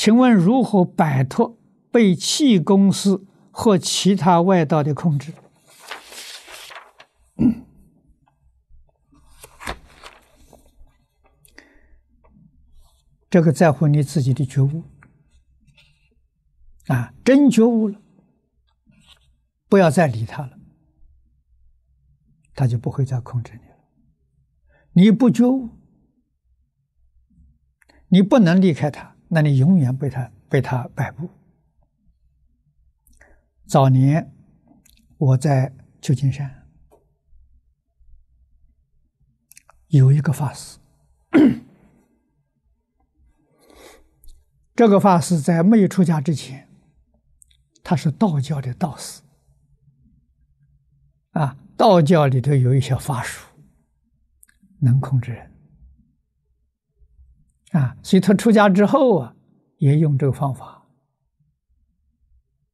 请问如何摆脱被气公司或其他外道的控制？这个在乎你自己的觉悟啊！真觉悟了，不要再理他了，他就不会再控制你了。你不觉悟，你不能离开他，那你永远被他被他摆布。早年我在旧金山有一个法师。这个法师在没有出家之前，他是道教的道士，啊，道教里头有一些法术，能控制人，啊，所以他出家之后啊，也用这个方法，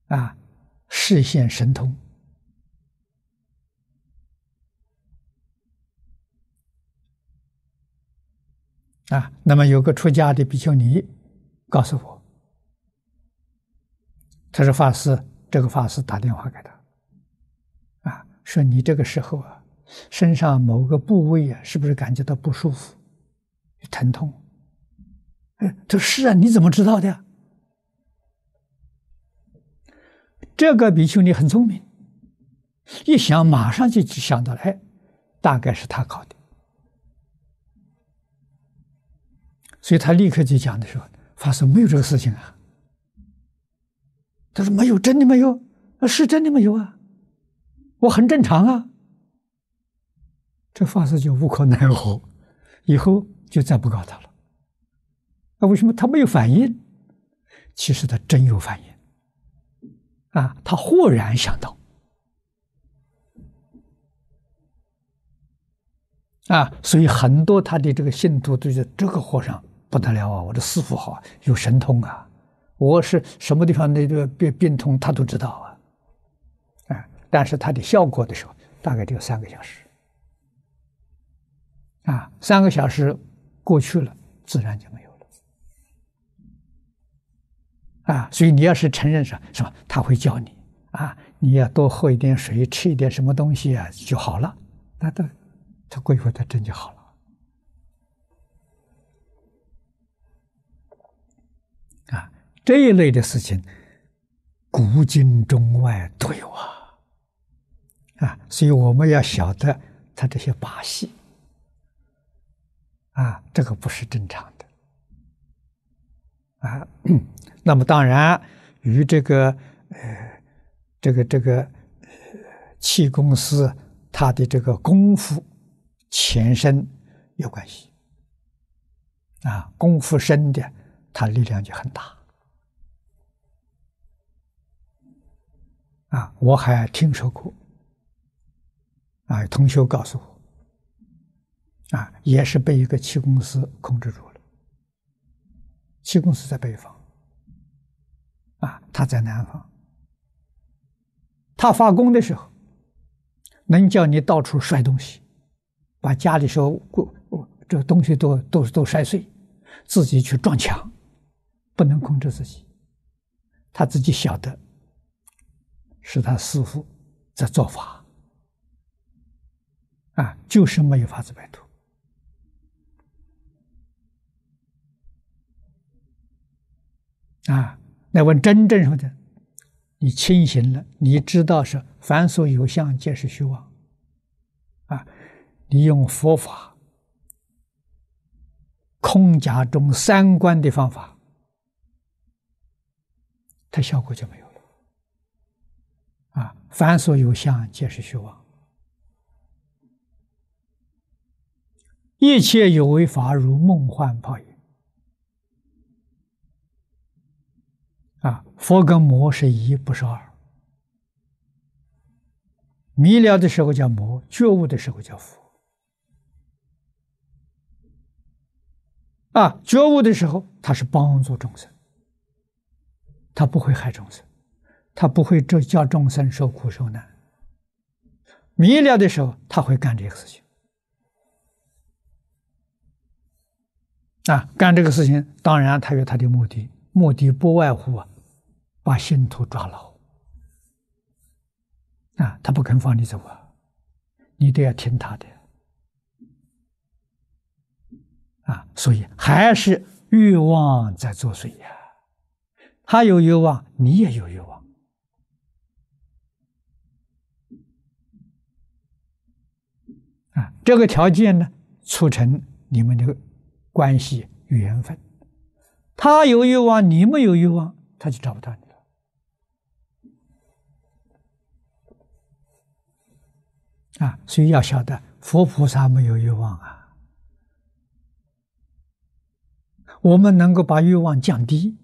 啊，示现神通，啊，那么有个出家的比丘尼。告诉我，他说法师，这个法师打电话给他，啊，说你这个时候啊，身上某个部位啊，是不是感觉到不舒服、疼痛？哎，他说是啊，你怎么知道的？这个比丘尼很聪明，一想马上就想到了，哎，大概是他搞的，所以他立刻就讲的时候。法师没有这个事情啊，他说没有，真的没有，是真的没有啊，我很正常啊。这法师就无可奈何，以后就再不搞他了。那为什么他没有反应？其实他真有反应，啊，他豁然想到，啊，所以很多他的这个信徒对这个和尚。不得了啊！我的师傅好，有神通啊！我是什么地方的这个病病痛，他都知道啊！啊，但是他的效果的时候，大概只有三个小时。啊，三个小时过去了，自然就没有了。啊，所以你要是承认说，是吧？他会教你啊，你要多喝一点水，吃一点什么东西啊，就好了。那他他过一会儿，他真就好了。啊这一类的事情，古今中外都有啊，啊，所以我们要晓得他这些把戏，啊，这个不是正常的，啊，那么当然与这个呃，这个这个气功师他的这个功夫前身有关系，啊，功夫深的，他力量就很大。啊，我还听说过，啊，同学告诉我，啊，也是被一个气功师控制住了。气功师在北方，啊，他在南方。他发功的时候，能叫你到处摔东西，把家里说过这东西都都都摔碎，自己去撞墙，不能控制自己，他自己晓得。是他师父在做法，啊，就是没有法子摆脱。啊，那问真正说的，你清醒了，你知道是凡所有相，皆是虚妄。啊，你用佛法空假中三观的方法，它效果就没有了。啊，凡所有相，皆是虚妄。一切有为法，如梦幻泡影。啊，佛跟魔是一，不是二。迷了的时候叫魔，觉悟的时候叫佛。啊，觉悟的时候，他是帮助众生，他不会害众生。他不会这叫众生受苦受难，迷了的时候，他会干这个事情。啊，干这个事情，当然他有他的目的，目的不外乎啊，把信徒抓牢啊，他不肯放你走啊，你都要听他的啊，所以还是欲望在作祟呀。他有欲望，你也有欲望啊，这个条件呢，促成你们的关系缘分。他有欲望，你没有欲望，他就找不到你啊，所以要晓得，佛菩萨没有欲望啊。我们能够把欲望降低，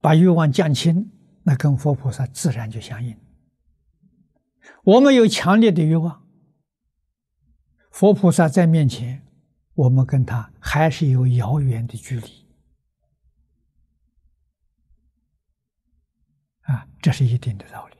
把欲望降轻，那跟佛菩萨自然就相应。我们有强烈的欲望，佛菩萨在面前，我们跟他还是有遥远的距离。啊，这是一定的道理。